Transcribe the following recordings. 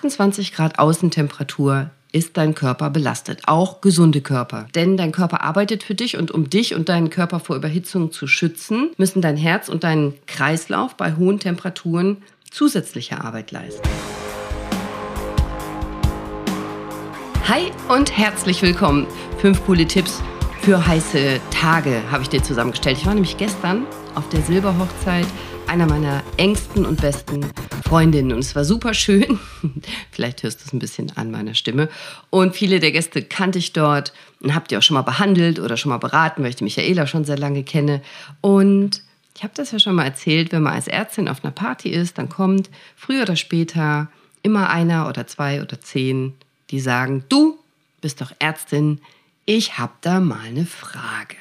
28 Grad Außentemperatur ist dein Körper belastet, auch gesunde Körper. Denn dein Körper arbeitet für dich und um dich und deinen Körper vor Überhitzung zu schützen, müssen dein Herz und dein Kreislauf bei hohen Temperaturen zusätzliche Arbeit leisten. Hi und herzlich willkommen. Fünf coole Tipps für heiße Tage habe ich dir zusammengestellt. Ich war nämlich gestern auf der Silberhochzeit einer meiner engsten und besten Freundinnen und es war super schön. Vielleicht hörst du es ein bisschen an meiner Stimme. Und viele der Gäste kannte ich dort und habt ihr auch schon mal behandelt oder schon mal beraten, weil ich die Michaela schon sehr lange kenne. Und ich habe das ja schon mal erzählt, wenn man als Ärztin auf einer Party ist, dann kommt früher oder später immer einer oder zwei oder zehn die sagen, du bist doch Ärztin, ich habe da mal eine Frage.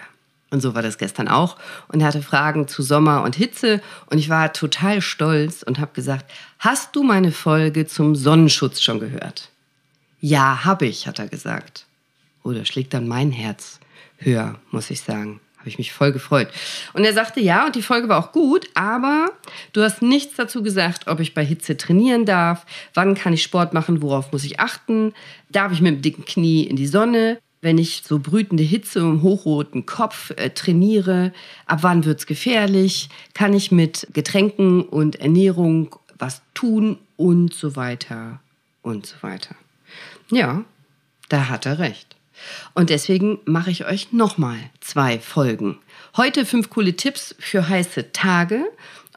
Und so war das gestern auch. Und er hatte Fragen zu Sommer und Hitze. Und ich war total stolz und habe gesagt, hast du meine Folge zum Sonnenschutz schon gehört? Ja, habe ich, hat er gesagt. Oder oh, schlägt dann mein Herz höher, muss ich sagen. Habe ich mich voll gefreut. Und er sagte, ja, und die Folge war auch gut, aber du hast nichts dazu gesagt, ob ich bei Hitze trainieren darf, wann kann ich Sport machen, worauf muss ich achten, darf ich mit dem dicken Knie in die Sonne, wenn ich so brütende Hitze im hochroten Kopf äh, trainiere, ab wann wird's gefährlich, kann ich mit Getränken und Ernährung was tun und so weiter und so weiter. Ja, da hat er recht. Und deswegen mache ich euch nochmal zwei Folgen. Heute fünf coole Tipps für heiße Tage.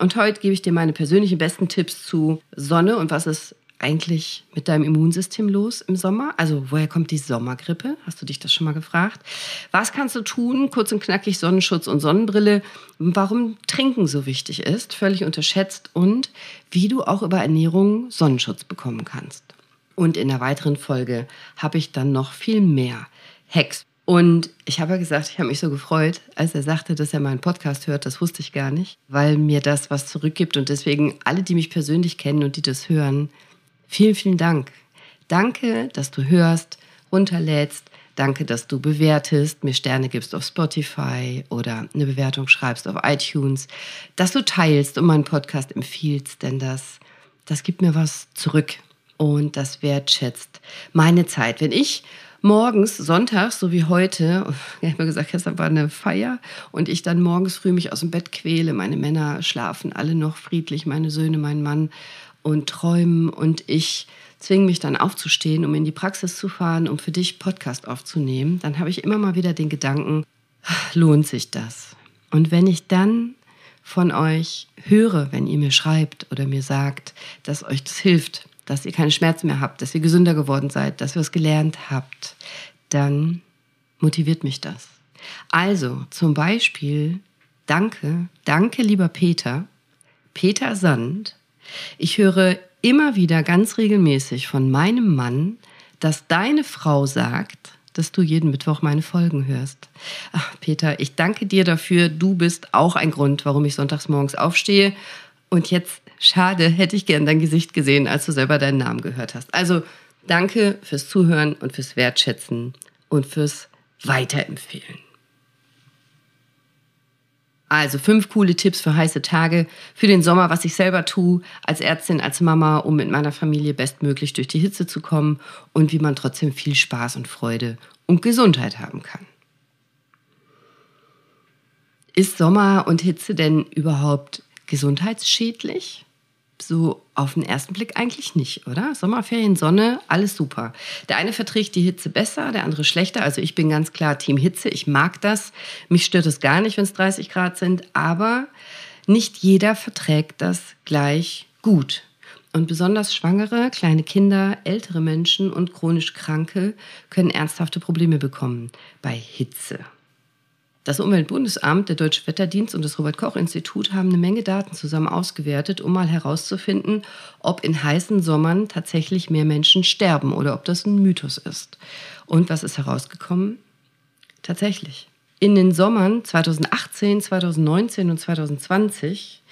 Und heute gebe ich dir meine persönlichen besten Tipps zu Sonne und was ist eigentlich mit deinem Immunsystem los im Sommer? Also woher kommt die Sommergrippe? Hast du dich das schon mal gefragt? Was kannst du tun? Kurz und knackig Sonnenschutz und Sonnenbrille. Warum Trinken so wichtig ist, völlig unterschätzt und wie du auch über Ernährung Sonnenschutz bekommen kannst. Und in der weiteren Folge habe ich dann noch viel mehr Hacks. Und ich habe ja gesagt, ich habe mich so gefreut, als er sagte, dass er meinen Podcast hört. Das wusste ich gar nicht, weil mir das was zurückgibt. Und deswegen alle, die mich persönlich kennen und die das hören, vielen, vielen Dank. Danke, dass du hörst, runterlädst. Danke, dass du bewertest, mir Sterne gibst auf Spotify oder eine Bewertung schreibst auf iTunes, dass du teilst und meinen Podcast empfiehlst, denn das, das gibt mir was zurück und das wertschätzt meine Zeit. Wenn ich morgens, sonntags, so wie heute, ich habe mir gesagt, gestern war eine Feier und ich dann morgens früh mich aus dem Bett quäle, meine Männer schlafen alle noch friedlich, meine Söhne, mein Mann und träumen und ich zwinge mich dann aufzustehen, um in die Praxis zu fahren, um für dich Podcast aufzunehmen, dann habe ich immer mal wieder den Gedanken, lohnt sich das? Und wenn ich dann von euch höre, wenn ihr mir schreibt oder mir sagt, dass euch das hilft, dass ihr keine Schmerzen mehr habt, dass ihr gesünder geworden seid, dass ihr es gelernt habt, dann motiviert mich das. Also zum Beispiel, danke, danke lieber Peter, Peter Sand. Ich höre immer wieder ganz regelmäßig von meinem Mann, dass deine Frau sagt, dass du jeden Mittwoch meine Folgen hörst. Ach, Peter, ich danke dir dafür. Du bist auch ein Grund, warum ich sonntags morgens aufstehe. Und jetzt Schade, hätte ich gern dein Gesicht gesehen, als du selber deinen Namen gehört hast. Also danke fürs Zuhören und fürs Wertschätzen und fürs Weiterempfehlen. Also fünf coole Tipps für heiße Tage, für den Sommer, was ich selber tue, als Ärztin, als Mama, um mit meiner Familie bestmöglich durch die Hitze zu kommen und wie man trotzdem viel Spaß und Freude und Gesundheit haben kann. Ist Sommer und Hitze denn überhaupt gesundheitsschädlich? So auf den ersten Blick eigentlich nicht, oder? Sommerferien, Sonne, alles super. Der eine verträgt die Hitze besser, der andere schlechter. Also ich bin ganz klar Team Hitze. Ich mag das. Mich stört es gar nicht, wenn es 30 Grad sind. Aber nicht jeder verträgt das gleich gut. Und besonders Schwangere, kleine Kinder, ältere Menschen und chronisch Kranke können ernsthafte Probleme bekommen bei Hitze. Das Umweltbundesamt, der Deutsche Wetterdienst und das Robert Koch Institut haben eine Menge Daten zusammen ausgewertet, um mal herauszufinden, ob in heißen Sommern tatsächlich mehr Menschen sterben oder ob das ein Mythos ist. Und was ist herausgekommen? Tatsächlich. In den Sommern 2018, 2019 und 2020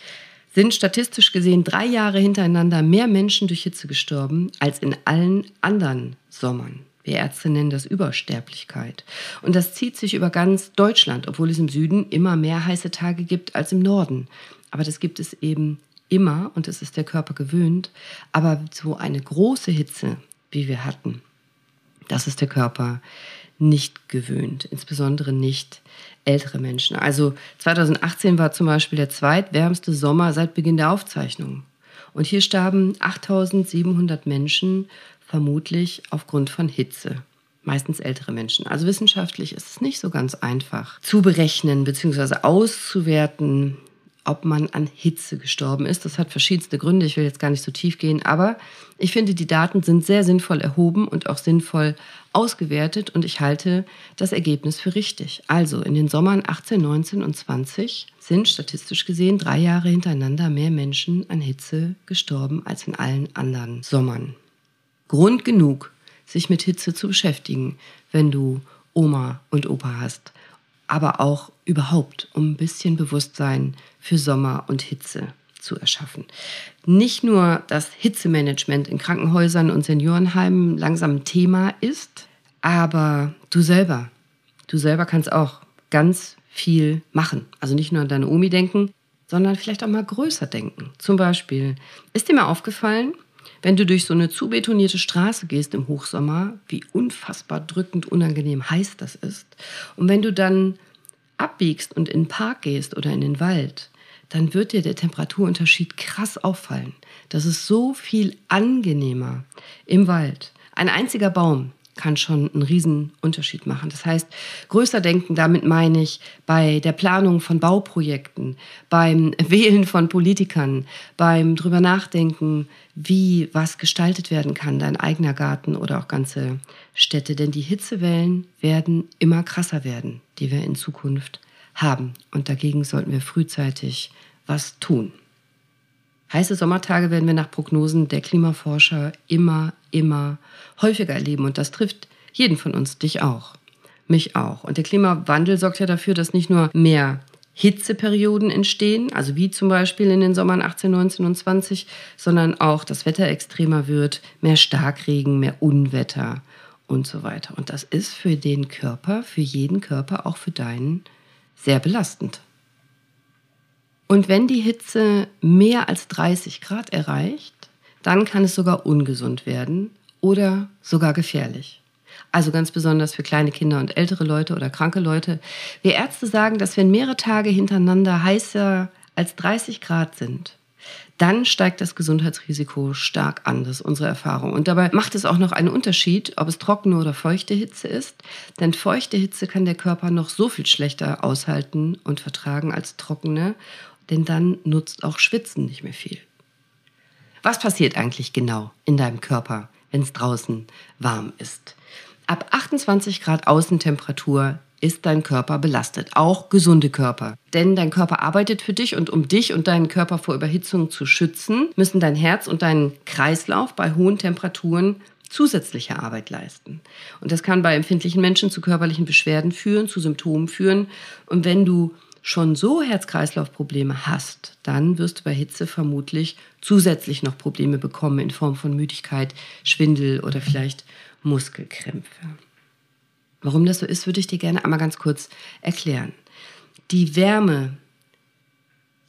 sind statistisch gesehen drei Jahre hintereinander mehr Menschen durch Hitze gestorben als in allen anderen Sommern. Wir Ärzte nennen das Übersterblichkeit. Und das zieht sich über ganz Deutschland, obwohl es im Süden immer mehr heiße Tage gibt als im Norden. Aber das gibt es eben immer und es ist der Körper gewöhnt. Aber so eine große Hitze, wie wir hatten, das ist der Körper nicht gewöhnt, insbesondere nicht ältere Menschen. Also 2018 war zum Beispiel der zweitwärmste Sommer seit Beginn der Aufzeichnung. Und hier starben 8700 Menschen vermutlich aufgrund von Hitze. Meistens ältere Menschen. Also wissenschaftlich ist es nicht so ganz einfach zu berechnen bzw. auszuwerten, ob man an Hitze gestorben ist. Das hat verschiedenste Gründe. Ich will jetzt gar nicht so tief gehen, aber ich finde, die Daten sind sehr sinnvoll erhoben und auch sinnvoll ausgewertet und ich halte das Ergebnis für richtig. Also in den Sommern 18, 19 und 20 sind statistisch gesehen drei Jahre hintereinander mehr Menschen an Hitze gestorben als in allen anderen Sommern. Grund genug, sich mit Hitze zu beschäftigen, wenn du Oma und Opa hast aber auch überhaupt, um ein bisschen Bewusstsein für Sommer und Hitze zu erschaffen. Nicht nur, dass Hitzemanagement in Krankenhäusern und Seniorenheimen langsam ein Thema ist, aber du selber, du selber kannst auch ganz viel machen. Also nicht nur an deine Omi denken, sondern vielleicht auch mal größer denken. Zum Beispiel, ist dir mal aufgefallen, wenn du durch so eine zubetonierte Straße gehst im Hochsommer, wie unfassbar drückend unangenehm heiß das ist. Und wenn du dann abbiegst und in den Park gehst oder in den Wald, dann wird dir der Temperaturunterschied krass auffallen. Das ist so viel angenehmer im Wald. Ein einziger Baum, kann schon einen riesen Unterschied machen. Das heißt, größer denken, damit meine ich bei der Planung von Bauprojekten, beim Wählen von Politikern, beim drüber nachdenken, wie was gestaltet werden kann, dein eigener Garten oder auch ganze Städte. Denn die Hitzewellen werden immer krasser werden, die wir in Zukunft haben. Und dagegen sollten wir frühzeitig was tun. Heiße Sommertage werden wir nach Prognosen der Klimaforscher immer, immer häufiger erleben. Und das trifft jeden von uns, dich auch, mich auch. Und der Klimawandel sorgt ja dafür, dass nicht nur mehr Hitzeperioden entstehen, also wie zum Beispiel in den Sommern 18, 19 und 20, sondern auch das Wetter extremer wird, mehr Starkregen, mehr Unwetter und so weiter. Und das ist für den Körper, für jeden Körper, auch für deinen, sehr belastend. Und wenn die Hitze mehr als 30 Grad erreicht, dann kann es sogar ungesund werden oder sogar gefährlich. Also ganz besonders für kleine Kinder und ältere Leute oder kranke Leute. Wir Ärzte sagen, dass wenn mehrere Tage hintereinander heißer als 30 Grad sind, dann steigt das Gesundheitsrisiko stark an. Das ist unsere Erfahrung. Und dabei macht es auch noch einen Unterschied, ob es trockene oder feuchte Hitze ist. Denn feuchte Hitze kann der Körper noch so viel schlechter aushalten und vertragen als trockene denn dann nutzt auch Schwitzen nicht mehr viel. Was passiert eigentlich genau in deinem Körper, wenn es draußen warm ist? Ab 28 Grad Außentemperatur ist dein Körper belastet, auch gesunde Körper. Denn dein Körper arbeitet für dich und um dich und deinen Körper vor Überhitzung zu schützen, müssen dein Herz und dein Kreislauf bei hohen Temperaturen zusätzliche Arbeit leisten. Und das kann bei empfindlichen Menschen zu körperlichen Beschwerden führen, zu Symptomen führen. Und wenn du schon so Herz-Kreislauf-Probleme hast, dann wirst du bei Hitze vermutlich zusätzlich noch Probleme bekommen in Form von Müdigkeit, Schwindel oder vielleicht Muskelkrämpfe. Warum das so ist, würde ich dir gerne einmal ganz kurz erklären. Die Wärme,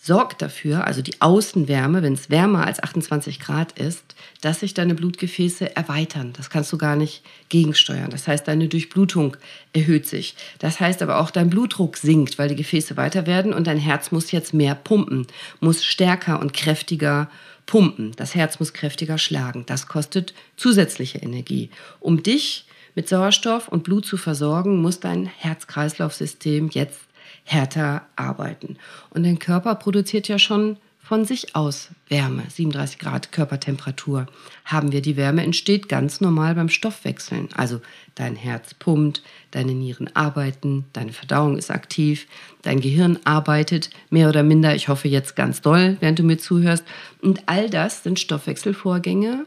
sorgt dafür, also die Außenwärme, wenn es wärmer als 28 Grad ist, dass sich deine Blutgefäße erweitern. Das kannst du gar nicht gegensteuern. Das heißt, deine Durchblutung erhöht sich. Das heißt aber auch, dein Blutdruck sinkt, weil die Gefäße weiter werden und dein Herz muss jetzt mehr pumpen, muss stärker und kräftiger pumpen. Das Herz muss kräftiger schlagen. Das kostet zusätzliche Energie. Um dich mit Sauerstoff und Blut zu versorgen, muss dein Herz-Kreislauf-System jetzt härter arbeiten. Und dein Körper produziert ja schon von sich aus Wärme, 37 Grad Körpertemperatur haben wir. Die Wärme entsteht ganz normal beim Stoffwechseln. Also dein Herz pumpt, deine Nieren arbeiten, deine Verdauung ist aktiv, dein Gehirn arbeitet mehr oder minder, ich hoffe jetzt ganz doll, während du mir zuhörst. Und all das sind Stoffwechselvorgänge.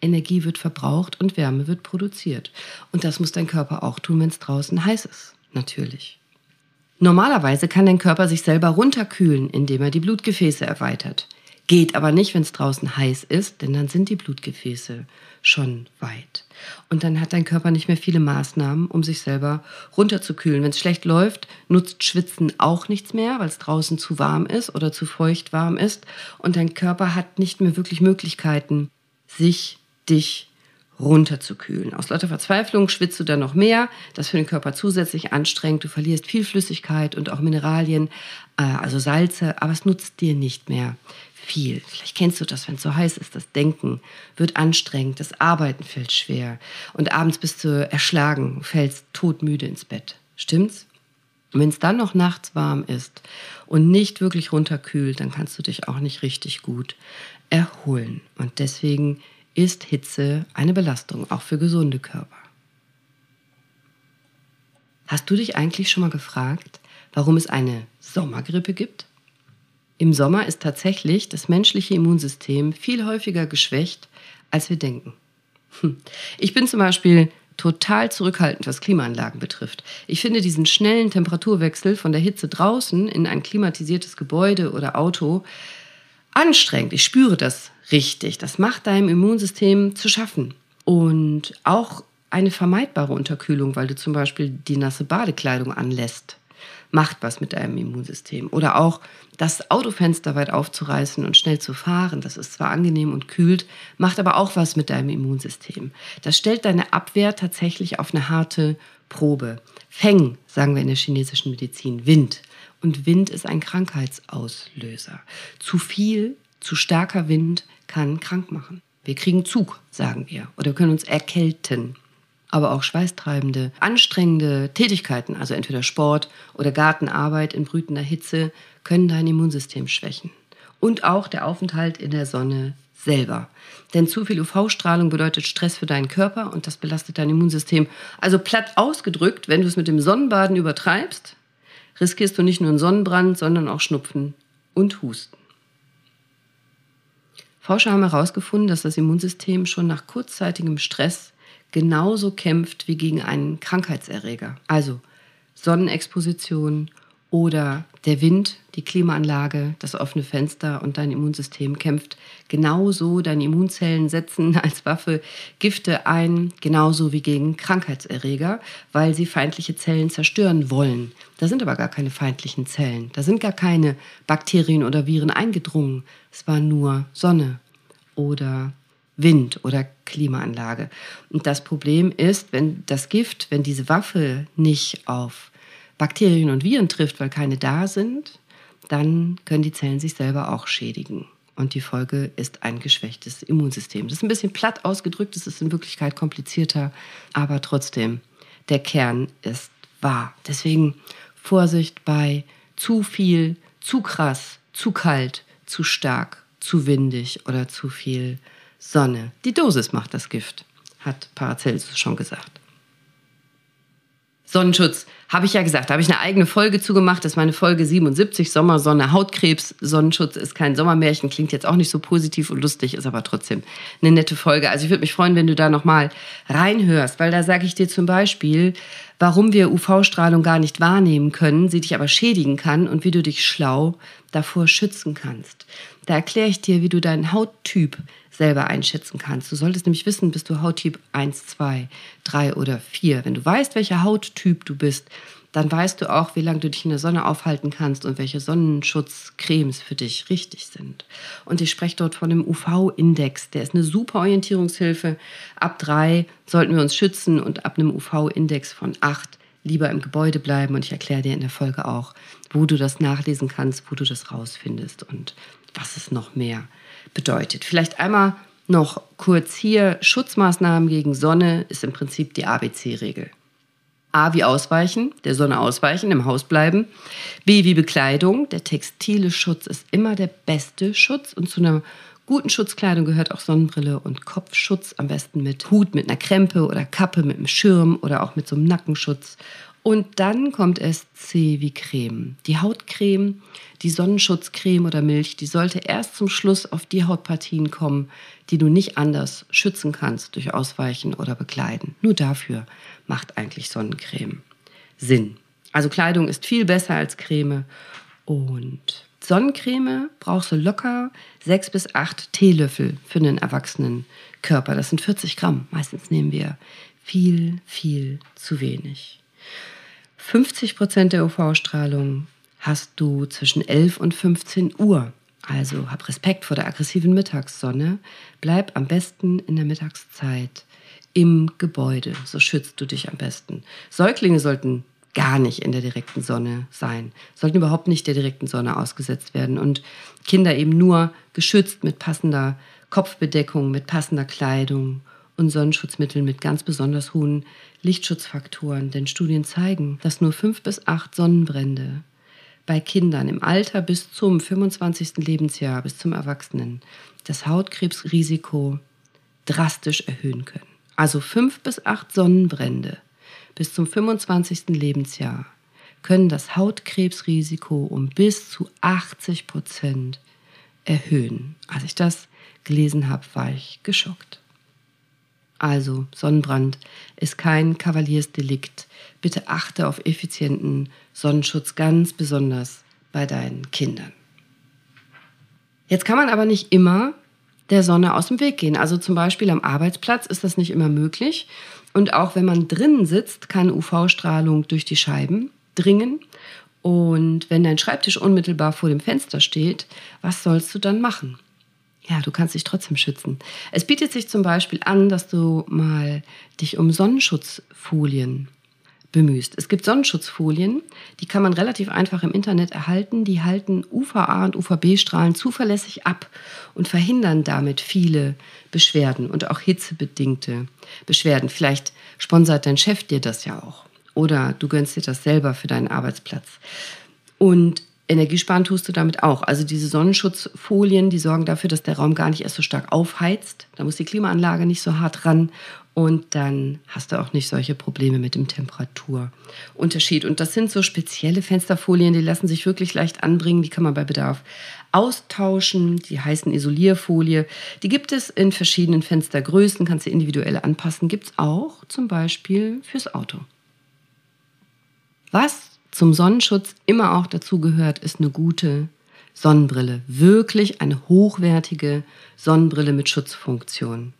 Energie wird verbraucht und Wärme wird produziert. Und das muss dein Körper auch tun, wenn es draußen heiß ist. Natürlich. Normalerweise kann dein Körper sich selber runterkühlen, indem er die Blutgefäße erweitert. Geht aber nicht, wenn es draußen heiß ist, denn dann sind die Blutgefäße schon weit. Und dann hat dein Körper nicht mehr viele Maßnahmen, um sich selber runterzukühlen. Wenn es schlecht läuft, nutzt Schwitzen auch nichts mehr, weil es draußen zu warm ist oder zu feucht warm ist. Und dein Körper hat nicht mehr wirklich Möglichkeiten, sich, dich runterzukühlen. Aus lauter Verzweiflung schwitzt du dann noch mehr, das für den Körper zusätzlich anstrengend. Du verlierst viel Flüssigkeit und auch Mineralien, äh, also Salze, aber es nutzt dir nicht mehr viel. Vielleicht kennst du das, wenn es so heiß ist. Das Denken wird anstrengend, das Arbeiten fällt schwer und abends bist du erschlagen, fällst todmüde ins Bett. Stimmt's? Und wenn es dann noch nachts warm ist und nicht wirklich runterkühlt, dann kannst du dich auch nicht richtig gut erholen. Und deswegen ist Hitze eine Belastung, auch für gesunde Körper. Hast du dich eigentlich schon mal gefragt, warum es eine Sommergrippe gibt? Im Sommer ist tatsächlich das menschliche Immunsystem viel häufiger geschwächt, als wir denken. Hm. Ich bin zum Beispiel total zurückhaltend, was Klimaanlagen betrifft. Ich finde diesen schnellen Temperaturwechsel von der Hitze draußen in ein klimatisiertes Gebäude oder Auto anstrengend. Ich spüre das richtig. Das macht deinem Immunsystem zu schaffen. Und auch eine vermeidbare Unterkühlung, weil du zum Beispiel die nasse Badekleidung anlässt, macht was mit deinem Immunsystem. Oder auch das Autofenster weit aufzureißen und schnell zu fahren, das ist zwar angenehm und kühlt, macht aber auch was mit deinem Immunsystem. Das stellt deine Abwehr tatsächlich auf eine harte Probe. Feng, sagen wir in der chinesischen Medizin, Wind. Und Wind ist ein Krankheitsauslöser. Zu viel, zu starker Wind kann krank machen. Wir kriegen Zug, sagen wir, oder können uns erkälten. Aber auch schweißtreibende, anstrengende Tätigkeiten, also entweder Sport oder Gartenarbeit in brütender Hitze, können dein Immunsystem schwächen. Und auch der Aufenthalt in der Sonne selber. Denn zu viel UV-Strahlung bedeutet Stress für deinen Körper und das belastet dein Immunsystem. Also platt ausgedrückt, wenn du es mit dem Sonnenbaden übertreibst, riskierst du nicht nur einen Sonnenbrand, sondern auch Schnupfen und Husten. Forscher haben herausgefunden, dass das Immunsystem schon nach kurzzeitigem Stress genauso kämpft wie gegen einen Krankheitserreger. Also Sonnenexposition oder der Wind, die Klimaanlage, das offene Fenster und dein Immunsystem kämpft genauso. Deine Immunzellen setzen als Waffe Gifte ein, genauso wie gegen Krankheitserreger, weil sie feindliche Zellen zerstören wollen. Da sind aber gar keine feindlichen Zellen. Da sind gar keine Bakterien oder Viren eingedrungen. Es war nur Sonne oder Wind oder Klimaanlage. Und das Problem ist, wenn das Gift, wenn diese Waffe nicht auf Bakterien und Viren trifft, weil keine da sind, dann können die Zellen sich selber auch schädigen. Und die Folge ist ein geschwächtes Immunsystem. Das ist ein bisschen platt ausgedrückt, es ist in Wirklichkeit komplizierter, aber trotzdem, der Kern ist wahr. Deswegen Vorsicht bei zu viel, zu krass, zu kalt, zu stark, zu windig oder zu viel Sonne. Die Dosis macht das Gift, hat Paracelsus schon gesagt. Sonnenschutz, habe ich ja gesagt, da habe ich eine eigene Folge zugemacht. Das ist meine Folge 77, Sommersonne, Hautkrebs. Sonnenschutz ist kein Sommermärchen, klingt jetzt auch nicht so positiv und lustig, ist aber trotzdem eine nette Folge. Also ich würde mich freuen, wenn du da nochmal reinhörst, weil da sage ich dir zum Beispiel, warum wir UV-Strahlung gar nicht wahrnehmen können, sie dich aber schädigen kann und wie du dich schlau davor schützen kannst. Da erkläre ich dir, wie du deinen Hauttyp selber einschätzen kannst. Du solltest nämlich wissen, bist du Hauttyp 1, 2, 3 oder 4. Wenn du weißt, welcher Hauttyp du bist, dann weißt du auch, wie lange du dich in der Sonne aufhalten kannst und welche Sonnenschutzcremes für dich richtig sind. Und ich spreche dort von dem UV-Index. Der ist eine super Orientierungshilfe. Ab 3 sollten wir uns schützen und ab einem UV-Index von 8 lieber im Gebäude bleiben. Und ich erkläre dir in der Folge auch, wo du das nachlesen kannst, wo du das rausfindest und was es noch mehr bedeutet. Vielleicht einmal noch kurz hier, Schutzmaßnahmen gegen Sonne ist im Prinzip die ABC-Regel. A wie ausweichen, der Sonne ausweichen, im Haus bleiben. B wie Bekleidung, der textile Schutz ist immer der beste Schutz und zu einer guten Schutzkleidung gehört auch Sonnenbrille und Kopfschutz, am besten mit Hut, mit einer Krempe oder Kappe, mit einem Schirm oder auch mit so einem Nackenschutz und dann kommt es C wie Creme. Die Hautcreme, die Sonnenschutzcreme oder Milch, die sollte erst zum Schluss auf die Hautpartien kommen, die du nicht anders schützen kannst durch Ausweichen oder Bekleiden. Nur dafür macht eigentlich Sonnencreme Sinn. Also Kleidung ist viel besser als Creme und Sonnencreme brauchst du locker sechs bis acht Teelöffel für einen erwachsenen Körper. Das sind 40 Gramm. Meistens nehmen wir viel, viel zu wenig. 50 Prozent der UV-Strahlung hast du zwischen 11 und 15 Uhr. Also hab Respekt vor der aggressiven Mittagssonne. Bleib am besten in der Mittagszeit im Gebäude. So schützt du dich am besten. Säuglinge sollten gar nicht in der direkten Sonne sein, sollten überhaupt nicht der direkten Sonne ausgesetzt werden und Kinder eben nur geschützt mit passender Kopfbedeckung, mit passender Kleidung und Sonnenschutzmitteln mit ganz besonders hohen Lichtschutzfaktoren. Denn Studien zeigen, dass nur fünf bis acht Sonnenbrände bei Kindern im Alter bis zum 25. Lebensjahr, bis zum Erwachsenen, das Hautkrebsrisiko drastisch erhöhen können. Also fünf bis acht Sonnenbrände bis zum 25. Lebensjahr können das Hautkrebsrisiko um bis zu 80 Prozent erhöhen. Als ich das gelesen habe, war ich geschockt. Also Sonnenbrand ist kein Kavaliersdelikt. Bitte achte auf effizienten Sonnenschutz, ganz besonders bei deinen Kindern. Jetzt kann man aber nicht immer der Sonne aus dem Weg gehen. Also zum Beispiel am Arbeitsplatz ist das nicht immer möglich. Und auch wenn man drinnen sitzt, kann UV-Strahlung durch die Scheiben dringen. Und wenn dein Schreibtisch unmittelbar vor dem Fenster steht, was sollst du dann machen? Ja, du kannst dich trotzdem schützen. Es bietet sich zum Beispiel an, dass du mal dich um Sonnenschutzfolien bemühst. Es gibt Sonnenschutzfolien, die kann man relativ einfach im Internet erhalten. Die halten UVA und UVB-Strahlen zuverlässig ab und verhindern damit viele Beschwerden und auch hitzebedingte Beschwerden. Vielleicht sponsert dein Chef dir das ja auch oder du gönnst dir das selber für deinen Arbeitsplatz. Und Energiesparen tust du damit auch. Also diese Sonnenschutzfolien, die sorgen dafür, dass der Raum gar nicht erst so stark aufheizt. Da muss die Klimaanlage nicht so hart ran und dann hast du auch nicht solche Probleme mit dem Temperaturunterschied. Und das sind so spezielle Fensterfolien, die lassen sich wirklich leicht anbringen. Die kann man bei Bedarf austauschen. Die heißen Isolierfolie. Die gibt es in verschiedenen Fenstergrößen, kannst du individuell anpassen. Gibt es auch zum Beispiel fürs Auto. Was zum Sonnenschutz immer auch dazu gehört, ist eine gute Sonnenbrille. Wirklich eine hochwertige Sonnenbrille mit Schutzfunktion.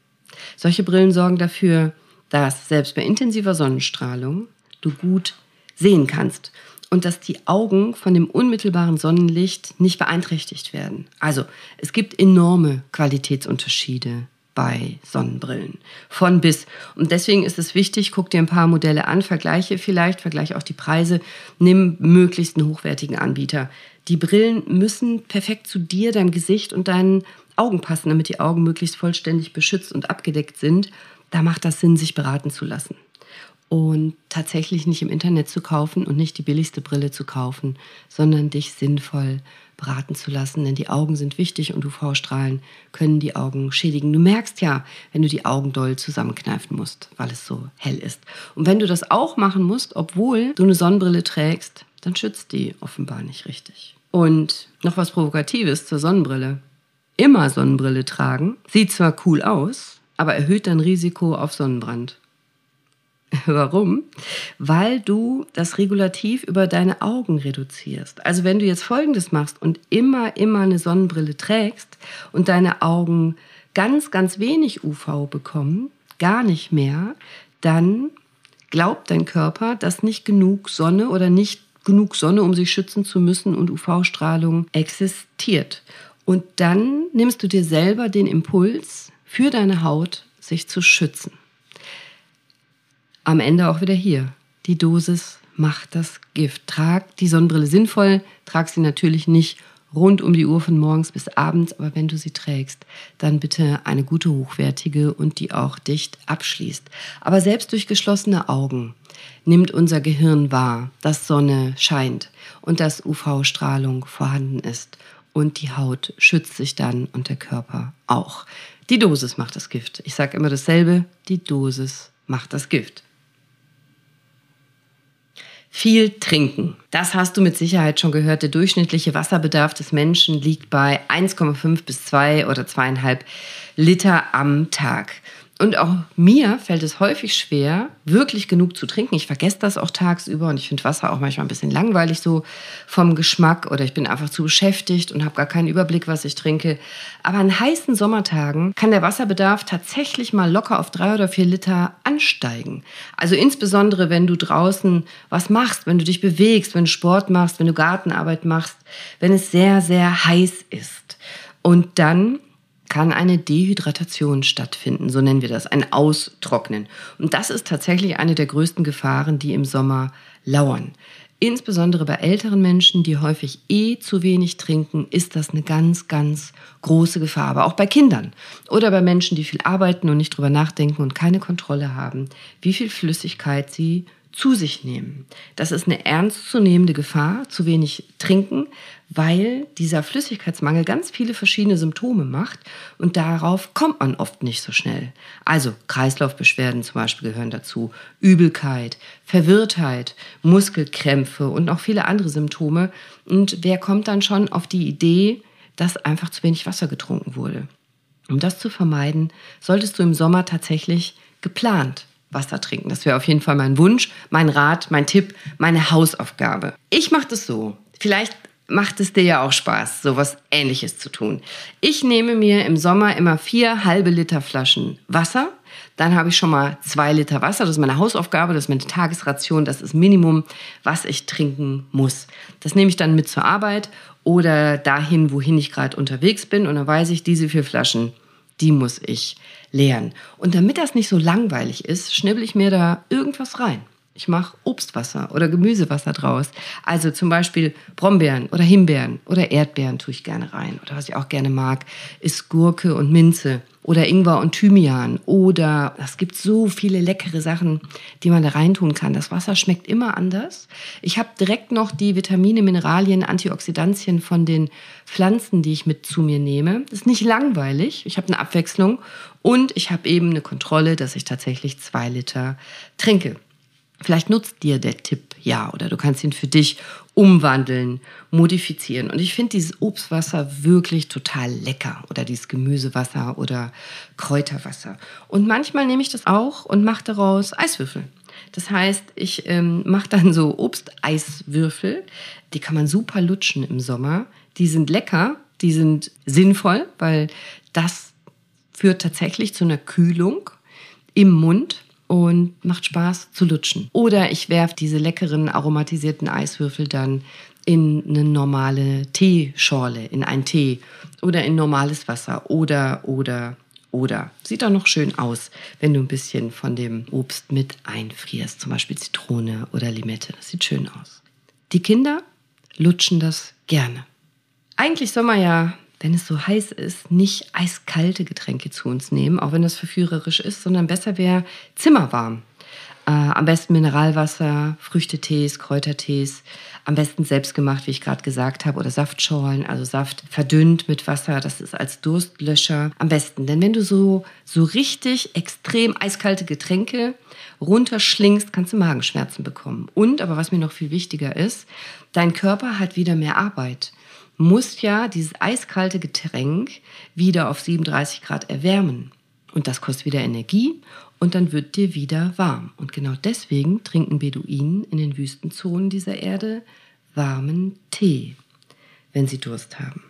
Solche Brillen sorgen dafür, dass selbst bei intensiver Sonnenstrahlung du gut sehen kannst und dass die Augen von dem unmittelbaren Sonnenlicht nicht beeinträchtigt werden. Also es gibt enorme Qualitätsunterschiede bei Sonnenbrillen. Von bis. Und deswegen ist es wichtig, guck dir ein paar Modelle an, vergleiche vielleicht, vergleiche auch die Preise, nimm möglichst einen hochwertigen Anbieter. Die Brillen müssen perfekt zu dir, deinem Gesicht und deinen Augen passen, damit die Augen möglichst vollständig beschützt und abgedeckt sind. Da macht das Sinn, sich beraten zu lassen. Und tatsächlich nicht im Internet zu kaufen und nicht die billigste Brille zu kaufen, sondern dich sinnvoll beraten zu lassen, denn die Augen sind wichtig und UV-Strahlen können die Augen schädigen. Du merkst ja, wenn du die Augen doll zusammenkneifen musst, weil es so hell ist. Und wenn du das auch machen musst, obwohl du eine Sonnenbrille trägst, dann schützt die offenbar nicht richtig. Und noch was Provokatives zur Sonnenbrille. Immer Sonnenbrille tragen sieht zwar cool aus, aber erhöht dein Risiko auf Sonnenbrand. Warum? Weil du das Regulativ über deine Augen reduzierst. Also wenn du jetzt Folgendes machst und immer, immer eine Sonnenbrille trägst und deine Augen ganz, ganz wenig UV bekommen, gar nicht mehr, dann glaubt dein Körper, dass nicht genug Sonne oder nicht genug Sonne, um sich schützen zu müssen und UV-Strahlung existiert. Und dann nimmst du dir selber den Impuls für deine Haut, sich zu schützen am Ende auch wieder hier. Die Dosis macht das Gift. Trag die Sonnenbrille sinnvoll, trag sie natürlich nicht rund um die Uhr von morgens bis abends, aber wenn du sie trägst, dann bitte eine gute, hochwertige und die auch dicht abschließt. Aber selbst durch geschlossene Augen nimmt unser Gehirn wahr, dass Sonne scheint und dass UV-Strahlung vorhanden ist und die Haut schützt sich dann und der Körper auch. Die Dosis macht das Gift. Ich sage immer dasselbe, die Dosis macht das Gift. Viel trinken. Das hast du mit Sicherheit schon gehört. Der durchschnittliche Wasserbedarf des Menschen liegt bei 1,5 bis 2 oder 2,5 Liter am Tag. Und auch mir fällt es häufig schwer, wirklich genug zu trinken. Ich vergesse das auch tagsüber und ich finde Wasser auch manchmal ein bisschen langweilig so vom Geschmack oder ich bin einfach zu beschäftigt und habe gar keinen Überblick, was ich trinke. Aber an heißen Sommertagen kann der Wasserbedarf tatsächlich mal locker auf drei oder vier Liter ansteigen. Also insbesondere, wenn du draußen was machst, wenn du dich bewegst, wenn du Sport machst, wenn du Gartenarbeit machst, wenn es sehr, sehr heiß ist. Und dann kann eine Dehydratation stattfinden, so nennen wir das, ein Austrocknen. Und das ist tatsächlich eine der größten Gefahren, die im Sommer lauern. Insbesondere bei älteren Menschen, die häufig eh zu wenig trinken, ist das eine ganz, ganz große Gefahr. Aber auch bei Kindern oder bei Menschen, die viel arbeiten und nicht drüber nachdenken und keine Kontrolle haben, wie viel Flüssigkeit sie zu sich nehmen. Das ist eine ernstzunehmende Gefahr, zu wenig trinken, weil dieser Flüssigkeitsmangel ganz viele verschiedene Symptome macht und darauf kommt man oft nicht so schnell. Also Kreislaufbeschwerden zum Beispiel gehören dazu, Übelkeit, Verwirrtheit, Muskelkrämpfe und noch viele andere Symptome. Und wer kommt dann schon auf die Idee, dass einfach zu wenig Wasser getrunken wurde? Um das zu vermeiden, solltest du im Sommer tatsächlich geplant Wasser trinken. Das wäre auf jeden Fall mein Wunsch, mein Rat, mein Tipp, meine Hausaufgabe. Ich mache das so. Vielleicht macht es dir ja auch Spaß, sowas ähnliches zu tun. Ich nehme mir im Sommer immer vier halbe Liter Flaschen Wasser. Dann habe ich schon mal zwei Liter Wasser. Das ist meine Hausaufgabe, das ist meine Tagesration, das ist Minimum, was ich trinken muss. Das nehme ich dann mit zur Arbeit oder dahin, wohin ich gerade unterwegs bin. Und dann weiß ich, diese vier Flaschen, die muss ich leeren. Und damit das nicht so langweilig ist, schnibbel ich mir da irgendwas rein. Ich mache Obstwasser oder Gemüsewasser draus. Also zum Beispiel Brombeeren oder Himbeeren oder Erdbeeren tue ich gerne rein. Oder was ich auch gerne mag, ist Gurke und Minze oder Ingwer und Thymian. Oder es gibt so viele leckere Sachen, die man da reintun kann. Das Wasser schmeckt immer anders. Ich habe direkt noch die Vitamine, Mineralien, Antioxidantien von den Pflanzen, die ich mit zu mir nehme. Das ist nicht langweilig. Ich habe eine Abwechslung und ich habe eben eine Kontrolle, dass ich tatsächlich zwei Liter trinke. Vielleicht nutzt dir der Tipp ja oder du kannst ihn für dich umwandeln, modifizieren. Und ich finde dieses Obstwasser wirklich total lecker oder dieses Gemüsewasser oder Kräuterwasser. Und manchmal nehme ich das auch und mache daraus Eiswürfel. Das heißt, ich ähm, mache dann so Obsteiswürfel. Die kann man super lutschen im Sommer. Die sind lecker, die sind sinnvoll, weil das führt tatsächlich zu einer Kühlung im Mund und macht Spaß zu lutschen. Oder ich werfe diese leckeren aromatisierten Eiswürfel dann in eine normale Teeschorle, in einen Tee oder in normales Wasser oder, oder, oder. Sieht auch noch schön aus, wenn du ein bisschen von dem Obst mit einfrierst, zum Beispiel Zitrone oder Limette. Das sieht schön aus. Die Kinder lutschen das gerne. Eigentlich soll man ja wenn es so heiß ist, nicht eiskalte Getränke zu uns nehmen, auch wenn das verführerisch ist, sondern besser wäre zimmerwarm. Äh, am besten Mineralwasser, Früchtetees, Kräutertees, am besten selbstgemacht, wie ich gerade gesagt habe, oder Saftschorlen, also Saft verdünnt mit Wasser, das ist als Durstlöscher am besten. Denn wenn du so, so richtig extrem eiskalte Getränke runterschlingst, kannst du Magenschmerzen bekommen. Und, aber was mir noch viel wichtiger ist, dein Körper hat wieder mehr Arbeit musst ja dieses eiskalte Getränk wieder auf 37 Grad erwärmen. Und das kostet wieder Energie und dann wird dir wieder warm. Und genau deswegen trinken Beduinen in den Wüstenzonen dieser Erde warmen Tee, wenn sie Durst haben.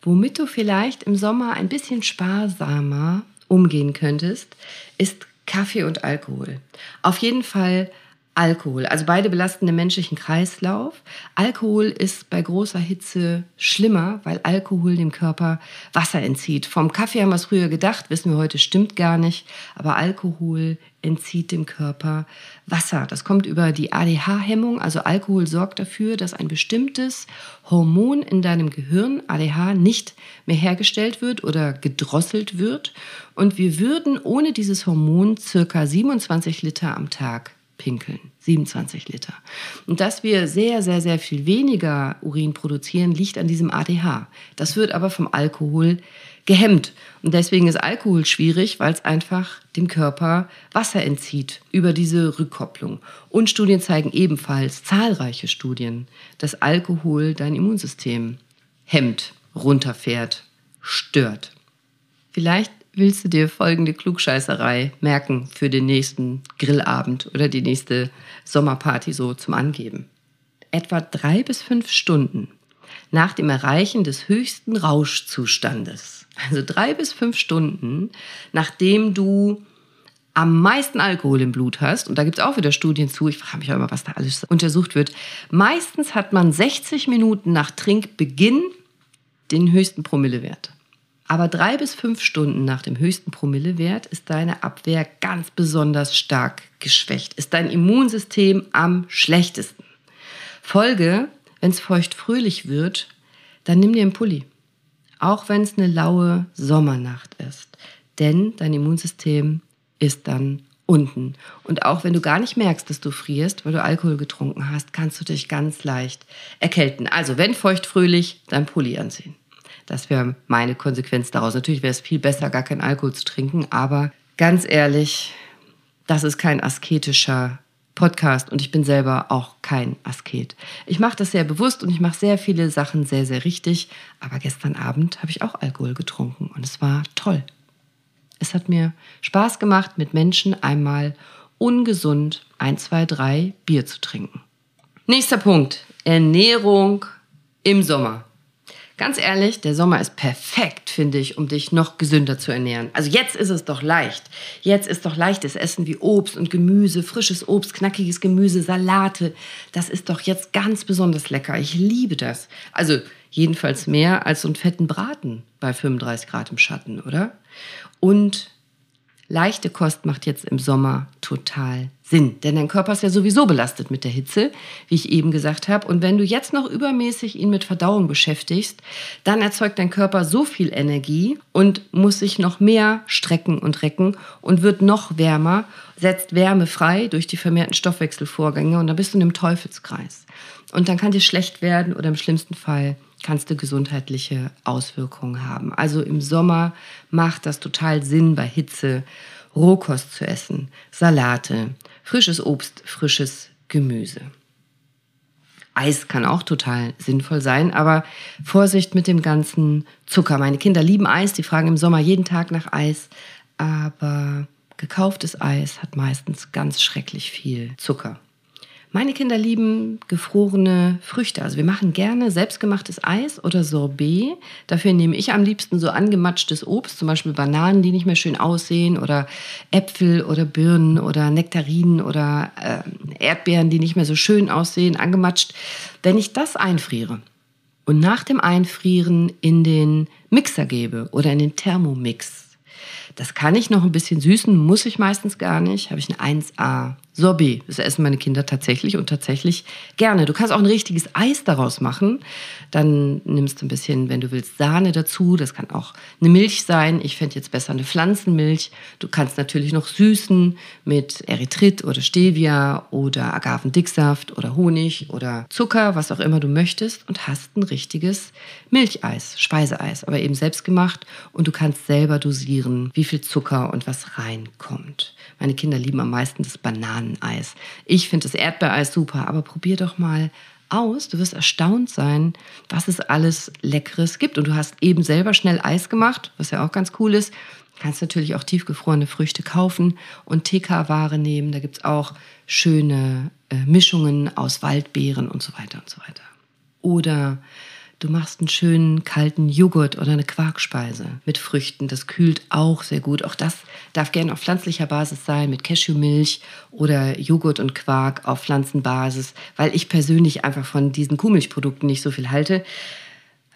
Womit du vielleicht im Sommer ein bisschen sparsamer umgehen könntest, ist Kaffee und Alkohol. Auf jeden Fall Alkohol. Also beide belasten den menschlichen Kreislauf. Alkohol ist bei großer Hitze schlimmer, weil Alkohol dem Körper Wasser entzieht. Vom Kaffee haben wir es früher gedacht, wissen wir heute, stimmt gar nicht. Aber Alkohol entzieht dem Körper Wasser. Das kommt über die ADH-Hemmung. Also Alkohol sorgt dafür, dass ein bestimmtes Hormon in deinem Gehirn, ADH, nicht mehr hergestellt wird oder gedrosselt wird. Und wir würden ohne dieses Hormon circa 27 Liter am Tag pinkeln. 27 Liter. Und dass wir sehr, sehr, sehr viel weniger Urin produzieren, liegt an diesem ADH. Das wird aber vom Alkohol gehemmt. Und deswegen ist Alkohol schwierig, weil es einfach dem Körper Wasser entzieht über diese Rückkopplung. Und Studien zeigen ebenfalls, zahlreiche Studien, dass Alkohol dein Immunsystem hemmt, runterfährt, stört. Vielleicht willst du dir folgende Klugscheißerei merken für den nächsten Grillabend oder die nächste Sommerparty so zum Angeben. Etwa drei bis fünf Stunden nach dem Erreichen des höchsten Rauschzustandes, also drei bis fünf Stunden, nachdem du am meisten Alkohol im Blut hast, und da gibt es auch wieder Studien zu, ich frage mich auch immer, was da alles untersucht wird, meistens hat man 60 Minuten nach Trinkbeginn den höchsten Promillewert. Aber drei bis fünf Stunden nach dem höchsten Promillewert ist deine Abwehr ganz besonders stark geschwächt, ist dein Immunsystem am schlechtesten. Folge, wenn es feucht-fröhlich wird, dann nimm dir einen Pulli. Auch wenn es eine laue Sommernacht ist. Denn dein Immunsystem ist dann unten. Und auch wenn du gar nicht merkst, dass du frierst, weil du Alkohol getrunken hast, kannst du dich ganz leicht erkälten. Also wenn feucht-fröhlich, dein Pulli anziehen. Das wäre meine Konsequenz daraus. Natürlich wäre es viel besser, gar keinen Alkohol zu trinken, aber ganz ehrlich, das ist kein asketischer Podcast und ich bin selber auch kein Asket. Ich mache das sehr bewusst und ich mache sehr viele Sachen sehr, sehr richtig. Aber gestern Abend habe ich auch Alkohol getrunken und es war toll. Es hat mir Spaß gemacht, mit Menschen einmal ungesund ein, zwei, drei Bier zu trinken. Nächster Punkt. Ernährung im Sommer. Ganz ehrlich, der Sommer ist perfekt, finde ich, um dich noch gesünder zu ernähren. Also jetzt ist es doch leicht. Jetzt ist doch leichtes Essen wie Obst und Gemüse, frisches Obst, knackiges Gemüse, Salate. Das ist doch jetzt ganz besonders lecker. Ich liebe das. Also jedenfalls mehr als so einen fetten Braten bei 35 Grad im Schatten, oder? Und leichte Kost macht jetzt im Sommer total Sinn, denn dein Körper ist ja sowieso belastet mit der Hitze, wie ich eben gesagt habe. Und wenn du jetzt noch übermäßig ihn mit Verdauung beschäftigst, dann erzeugt dein Körper so viel Energie und muss sich noch mehr strecken und recken und wird noch wärmer, setzt Wärme frei durch die vermehrten Stoffwechselvorgänge und dann bist du in einem Teufelskreis. Und dann kann dir schlecht werden oder im schlimmsten Fall kannst du gesundheitliche Auswirkungen haben. Also im Sommer macht das total Sinn, bei Hitze Rohkost zu essen, Salate, frisches Obst, frisches Gemüse. Eis kann auch total sinnvoll sein, aber Vorsicht mit dem ganzen Zucker. Meine Kinder lieben Eis, die fragen im Sommer jeden Tag nach Eis, aber gekauftes Eis hat meistens ganz schrecklich viel Zucker. Meine Kinder lieben gefrorene Früchte. Also wir machen gerne selbstgemachtes Eis oder Sorbet. Dafür nehme ich am liebsten so angematschtes Obst, zum Beispiel Bananen, die nicht mehr schön aussehen oder Äpfel oder Birnen oder Nektarinen oder äh, Erdbeeren, die nicht mehr so schön aussehen, angematscht. Wenn ich das einfriere und nach dem Einfrieren in den Mixer gebe oder in den Thermomix, das kann ich noch ein bisschen süßen, muss ich meistens gar nicht. Habe ich ein 1A Sorbet. Das essen meine Kinder tatsächlich und tatsächlich gerne. Du kannst auch ein richtiges Eis daraus machen. Dann nimmst du ein bisschen, wenn du willst, Sahne dazu. Das kann auch eine Milch sein. Ich fände jetzt besser eine Pflanzenmilch. Du kannst natürlich noch süßen mit Erythrit oder Stevia oder Agavendicksaft oder Honig oder Zucker, was auch immer du möchtest und hast ein richtiges Milcheis, Speiseeis, aber eben selbst gemacht und du kannst selber dosieren, wie viel Zucker und was reinkommt. Meine Kinder lieben am meisten das Bananeneis. Ich finde das Erdbeereis super, aber probier doch mal aus. Du wirst erstaunt sein, was es alles Leckeres gibt. Und du hast eben selber schnell Eis gemacht, was ja auch ganz cool ist. Du kannst natürlich auch tiefgefrorene Früchte kaufen und TK-Ware nehmen. Da gibt es auch schöne äh, Mischungen aus Waldbeeren und so weiter und so weiter. Oder Du machst einen schönen kalten Joghurt oder eine Quarkspeise mit Früchten. Das kühlt auch sehr gut. Auch das darf gerne auf pflanzlicher Basis sein, mit Cashewmilch oder Joghurt und Quark auf Pflanzenbasis, weil ich persönlich einfach von diesen Kuhmilchprodukten nicht so viel halte.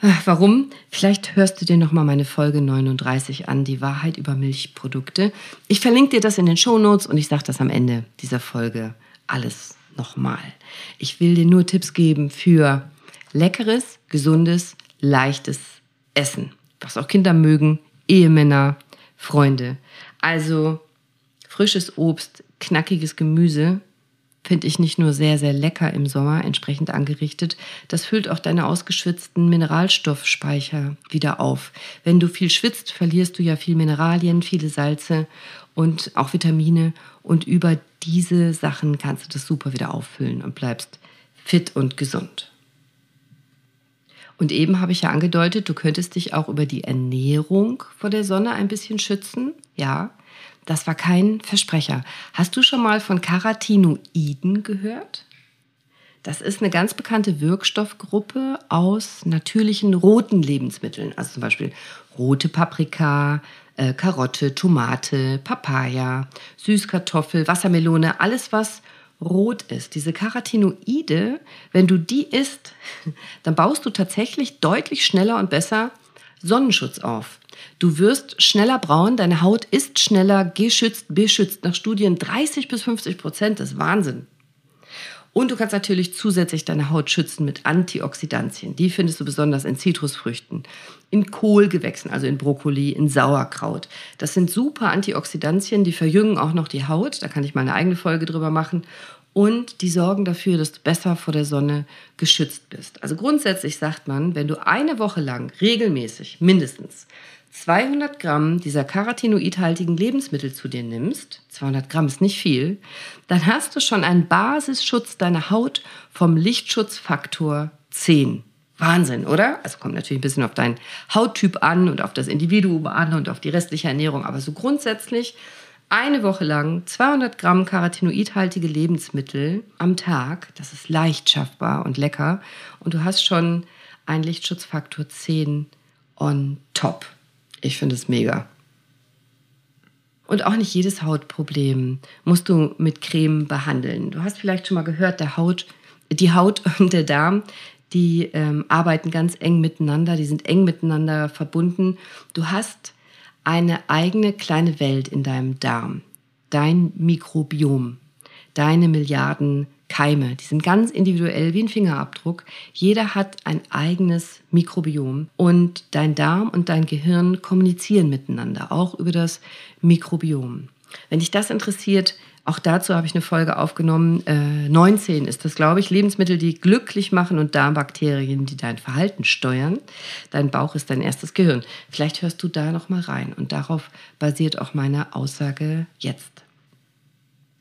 Ah, warum? Vielleicht hörst du dir noch mal meine Folge 39 an, die Wahrheit über Milchprodukte. Ich verlinke dir das in den Shownotes und ich sage das am Ende dieser Folge alles nochmal. Ich will dir nur Tipps geben für leckeres, gesundes, leichtes Essen, was auch Kinder mögen, Ehemänner, Freunde. Also frisches Obst, knackiges Gemüse finde ich nicht nur sehr, sehr lecker im Sommer, entsprechend angerichtet, das füllt auch deine ausgeschwitzten Mineralstoffspeicher wieder auf. Wenn du viel schwitzt, verlierst du ja viel Mineralien, viele Salze und auch Vitamine und über diese Sachen kannst du das super wieder auffüllen und bleibst fit und gesund. Und eben habe ich ja angedeutet, du könntest dich auch über die Ernährung vor der Sonne ein bisschen schützen. Ja, das war kein Versprecher. Hast du schon mal von Carotinoiden gehört? Das ist eine ganz bekannte Wirkstoffgruppe aus natürlichen roten Lebensmitteln, also zum Beispiel rote Paprika, äh, Karotte, Tomate, Papaya, Süßkartoffel, Wassermelone, alles was rot ist. Diese Carotinoide, wenn du die isst, dann baust du tatsächlich deutlich schneller und besser Sonnenschutz auf. Du wirst schneller braun, deine Haut ist schneller geschützt, beschützt. Nach Studien 30 bis 50 Prozent, das ist Wahnsinn. Und du kannst natürlich zusätzlich deine Haut schützen mit Antioxidantien. Die findest du besonders in Zitrusfrüchten, in Kohlgewächsen, also in Brokkoli, in Sauerkraut. Das sind super Antioxidantien, die verjüngen auch noch die Haut. Da kann ich mal eine eigene Folge drüber machen. Und die sorgen dafür, dass du besser vor der Sonne geschützt bist. Also grundsätzlich sagt man, wenn du eine Woche lang regelmäßig mindestens 200 Gramm dieser carotinoidhaltigen Lebensmittel zu dir nimmst, 200 Gramm ist nicht viel, dann hast du schon einen Basisschutz deiner Haut vom Lichtschutzfaktor 10. Wahnsinn, oder? Also kommt natürlich ein bisschen auf deinen Hauttyp an und auf das Individuum an und auf die restliche Ernährung, aber so grundsätzlich eine Woche lang 200 Gramm carotinoidhaltige Lebensmittel am Tag, das ist leicht schaffbar und lecker und du hast schon einen Lichtschutzfaktor 10 on top. Ich finde es mega. Und auch nicht jedes Hautproblem musst du mit Creme behandeln. Du hast vielleicht schon mal gehört, der Haut, die Haut und der Darm, die ähm, arbeiten ganz eng miteinander, die sind eng miteinander verbunden. Du hast eine eigene kleine Welt in deinem Darm, dein Mikrobiom, deine Milliarden Keime. Die sind ganz individuell wie ein Fingerabdruck. Jeder hat ein eigenes Mikrobiom und dein Darm und dein Gehirn kommunizieren miteinander, auch über das Mikrobiom. Wenn dich das interessiert, auch dazu habe ich eine Folge aufgenommen. Äh, 19 ist das, glaube ich. Lebensmittel, die glücklich machen und Darmbakterien, die dein Verhalten steuern. Dein Bauch ist dein erstes Gehirn. Vielleicht hörst du da noch mal rein. Und darauf basiert auch meine Aussage jetzt.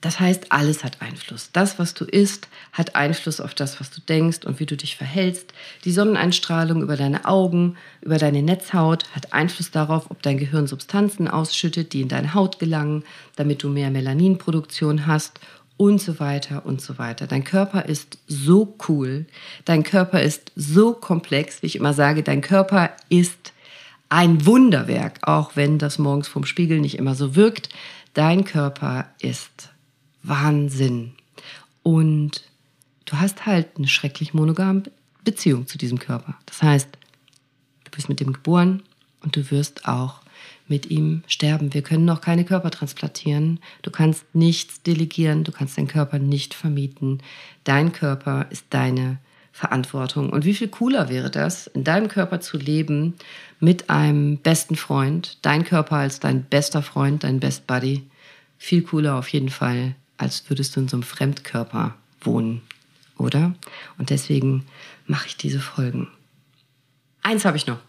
Das heißt, alles hat Einfluss. Das, was du isst, hat Einfluss auf das, was du denkst und wie du dich verhältst. Die Sonneneinstrahlung über deine Augen, über deine Netzhaut hat Einfluss darauf, ob dein Gehirn Substanzen ausschüttet, die in deine Haut gelangen, damit du mehr Melaninproduktion hast und so weiter und so weiter. Dein Körper ist so cool. Dein Körper ist so komplex, wie ich immer sage, dein Körper ist ein Wunderwerk, auch wenn das morgens vom Spiegel nicht immer so wirkt. Dein Körper ist Wahnsinn. Und du hast halt eine schrecklich monogame Beziehung zu diesem Körper. Das heißt, du bist mit ihm geboren und du wirst auch mit ihm sterben. Wir können noch keine Körper transplantieren. Du kannst nichts delegieren. Du kannst deinen Körper nicht vermieten. Dein Körper ist deine Verantwortung. Und wie viel cooler wäre das, in deinem Körper zu leben mit einem besten Freund, dein Körper als dein bester Freund, dein Best Buddy. Viel cooler auf jeden Fall als würdest du in so einem Fremdkörper wohnen, oder? Und deswegen mache ich diese Folgen. Eins habe ich noch.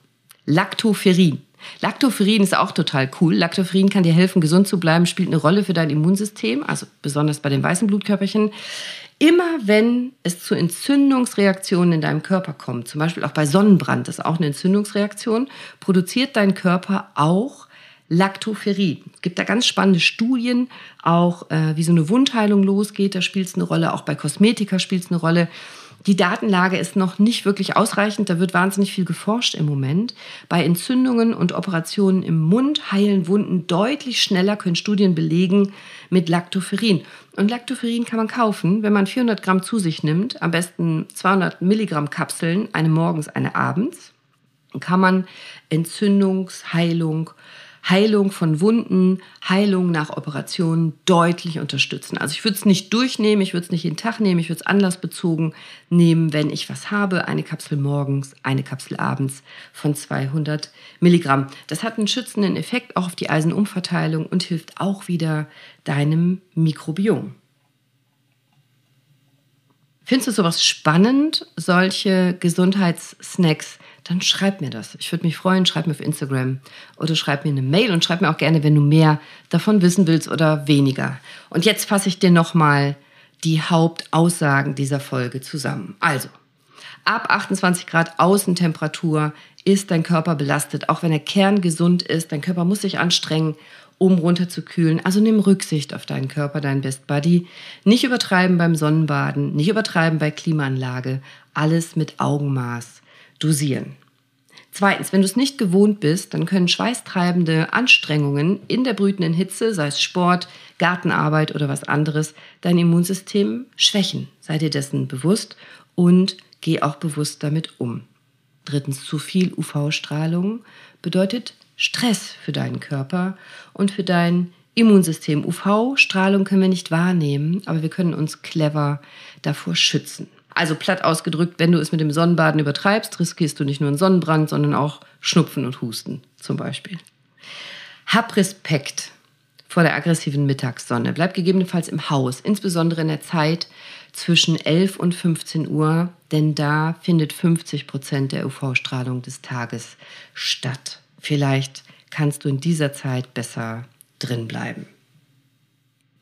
Lactoferrin. Lactoferrin ist auch total cool. Lactoferrin kann dir helfen, gesund zu bleiben, spielt eine Rolle für dein Immunsystem, also besonders bei den weißen Blutkörperchen. Immer wenn es zu Entzündungsreaktionen in deinem Körper kommt, zum Beispiel auch bei Sonnenbrand, das ist auch eine Entzündungsreaktion, produziert dein Körper auch Lactoferrin. Es gibt da ganz spannende Studien, auch äh, wie so eine Wundheilung losgeht. Da spielt es eine Rolle, auch bei Kosmetika spielt es eine Rolle. Die Datenlage ist noch nicht wirklich ausreichend. Da wird wahnsinnig viel geforscht im Moment. Bei Entzündungen und Operationen im Mund heilen Wunden deutlich schneller, können Studien belegen, mit Lactoferrin. Und Lactoferrin kann man kaufen, wenn man 400 Gramm zu sich nimmt, am besten 200 Milligramm Kapseln, eine morgens, eine abends. Kann man Entzündungsheilung Heilung von Wunden, Heilung nach Operationen deutlich unterstützen. Also ich würde es nicht durchnehmen, ich würde es nicht jeden Tag nehmen, ich würde es anlassbezogen nehmen, wenn ich was habe. Eine Kapsel morgens, eine Kapsel abends von 200 Milligramm. Das hat einen schützenden Effekt auch auf die Eisenumverteilung und hilft auch wieder deinem Mikrobiom. Findest du sowas spannend, solche Gesundheitssnacks? Dann schreib mir das. Ich würde mich freuen, schreib mir auf Instagram oder schreib mir eine Mail und schreib mir auch gerne, wenn du mehr davon wissen willst oder weniger. Und jetzt fasse ich dir nochmal die Hauptaussagen dieser Folge zusammen. Also, Ab 28 Grad Außentemperatur ist dein Körper belastet, auch wenn er kerngesund ist. Dein Körper muss sich anstrengen, um runterzukühlen. Also nimm Rücksicht auf deinen Körper, dein Best Buddy. Nicht übertreiben beim Sonnenbaden, nicht übertreiben bei Klimaanlage. Alles mit Augenmaß dosieren. Zweitens, wenn du es nicht gewohnt bist, dann können schweißtreibende Anstrengungen in der brütenden Hitze, sei es Sport, Gartenarbeit oder was anderes, dein Immunsystem schwächen. Sei dir dessen bewusst und geh auch bewusst damit um. Drittens, zu viel UV-Strahlung bedeutet Stress für deinen Körper und für dein Immunsystem. UV-Strahlung können wir nicht wahrnehmen, aber wir können uns clever davor schützen. Also platt ausgedrückt, wenn du es mit dem Sonnenbaden übertreibst, riskierst du nicht nur einen Sonnenbrand, sondern auch Schnupfen und Husten zum Beispiel. Hab Respekt vor der aggressiven Mittagssonne. Bleib gegebenenfalls im Haus, insbesondere in der Zeit zwischen 11 und 15 Uhr, denn da findet 50 Prozent der UV-Strahlung des Tages statt. Vielleicht kannst du in dieser Zeit besser drin bleiben.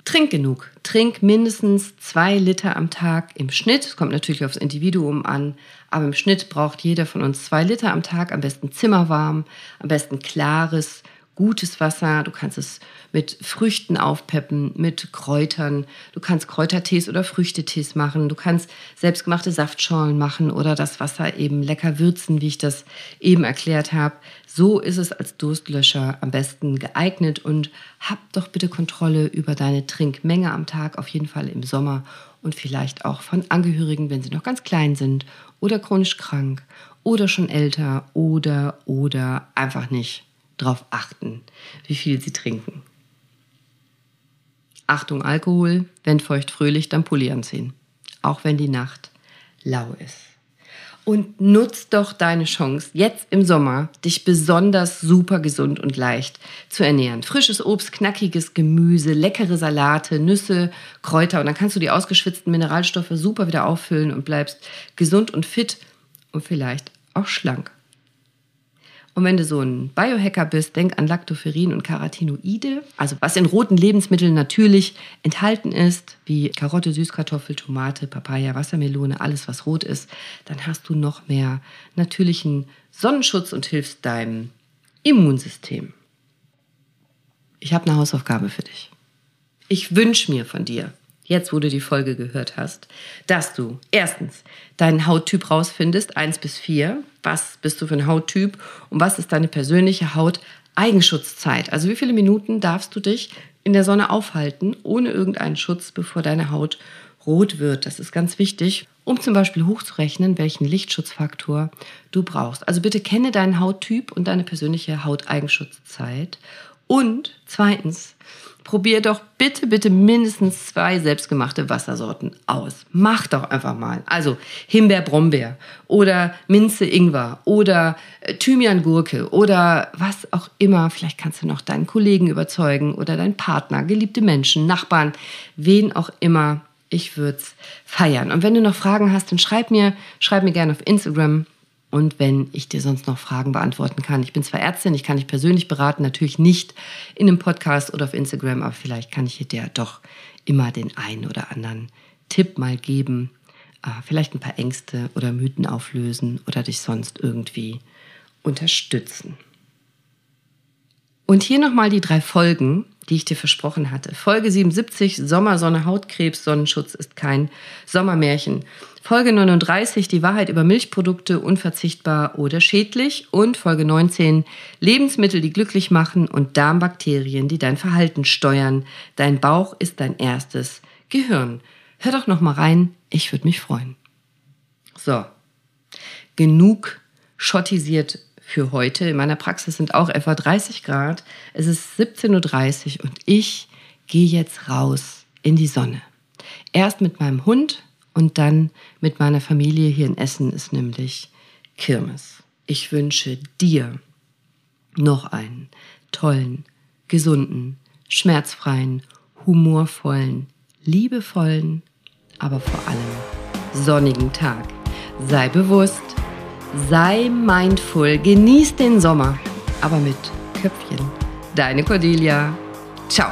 Trink genug. Trink mindestens zwei Liter am Tag im Schnitt. Es kommt natürlich aufs Individuum an, aber im Schnitt braucht jeder von uns zwei Liter am Tag, am besten zimmerwarm, am besten klares, gutes Wasser. Du kannst es mit Früchten aufpeppen, mit Kräutern. Du kannst Kräutertees oder Früchtetees machen. Du kannst selbstgemachte Saftschorlen machen oder das Wasser eben lecker würzen, wie ich das eben erklärt habe. So ist es als Durstlöscher am besten geeignet und hab doch bitte Kontrolle über deine Trinkmenge am Tag, auf jeden Fall im Sommer und vielleicht auch von Angehörigen, wenn sie noch ganz klein sind oder chronisch krank oder schon älter oder oder einfach nicht darauf achten, wie viel sie trinken. Achtung Alkohol, wenn feucht fröhlich, dann Pulli anziehen, auch wenn die Nacht lau ist. Und nutz doch deine Chance, jetzt im Sommer dich besonders super gesund und leicht zu ernähren. Frisches Obst, knackiges Gemüse, leckere Salate, Nüsse, Kräuter und dann kannst du die ausgeschwitzten Mineralstoffe super wieder auffüllen und bleibst gesund und fit und vielleicht auch schlank. Und wenn du so ein Biohacker bist, denk an Lactoferrin und Carotinoide, also was in roten Lebensmitteln natürlich enthalten ist, wie Karotte, Süßkartoffel, Tomate, Papaya, Wassermelone, alles was rot ist, dann hast du noch mehr natürlichen Sonnenschutz und hilfst deinem Immunsystem. Ich habe eine Hausaufgabe für dich. Ich wünsche mir von dir, jetzt wo du die Folge gehört hast, dass du erstens deinen Hauttyp rausfindest, eins bis vier. Was bist du für ein Hauttyp und was ist deine persönliche Hauteigenschutzzeit? Also wie viele Minuten darfst du dich in der Sonne aufhalten, ohne irgendeinen Schutz, bevor deine Haut rot wird? Das ist ganz wichtig, um zum Beispiel hochzurechnen, welchen Lichtschutzfaktor du brauchst. Also bitte kenne deinen Hauttyp und deine persönliche Hauteigenschutzzeit. Und zweitens, probier doch bitte, bitte mindestens zwei selbstgemachte Wassersorten aus. Mach doch einfach mal. Also Himbeer-Brombeer oder Minze-Ingwer oder äh, Thymian-Gurke oder was auch immer. Vielleicht kannst du noch deinen Kollegen überzeugen oder deinen Partner, geliebte Menschen, Nachbarn, wen auch immer. Ich würde es feiern. Und wenn du noch Fragen hast, dann schreib mir, schreib mir gerne auf Instagram und wenn ich dir sonst noch Fragen beantworten kann. Ich bin zwar Ärztin, ich kann dich persönlich beraten, natürlich nicht in einem Podcast oder auf Instagram, aber vielleicht kann ich dir doch immer den einen oder anderen Tipp mal geben, äh, vielleicht ein paar Ängste oder Mythen auflösen oder dich sonst irgendwie unterstützen. Und hier nochmal die drei Folgen, die ich dir versprochen hatte. Folge 77, Sommersonne, Hautkrebs, Sonnenschutz ist kein Sommermärchen. Folge 39, die Wahrheit über Milchprodukte, unverzichtbar oder schädlich. Und Folge 19, Lebensmittel, die glücklich machen und Darmbakterien, die dein Verhalten steuern. Dein Bauch ist dein erstes Gehirn. Hör doch noch mal rein, ich würde mich freuen. So, genug schottisiert für heute. In meiner Praxis sind auch etwa 30 Grad. Es ist 17.30 Uhr und ich gehe jetzt raus in die Sonne. Erst mit meinem Hund und dann mit meiner Familie hier in Essen ist nämlich Kirmes. Ich wünsche dir noch einen tollen, gesunden, schmerzfreien, humorvollen, liebevollen, aber vor allem sonnigen Tag. Sei bewusst, sei mindful, genieß den Sommer, aber mit Köpfchen. Deine Cordelia. Ciao.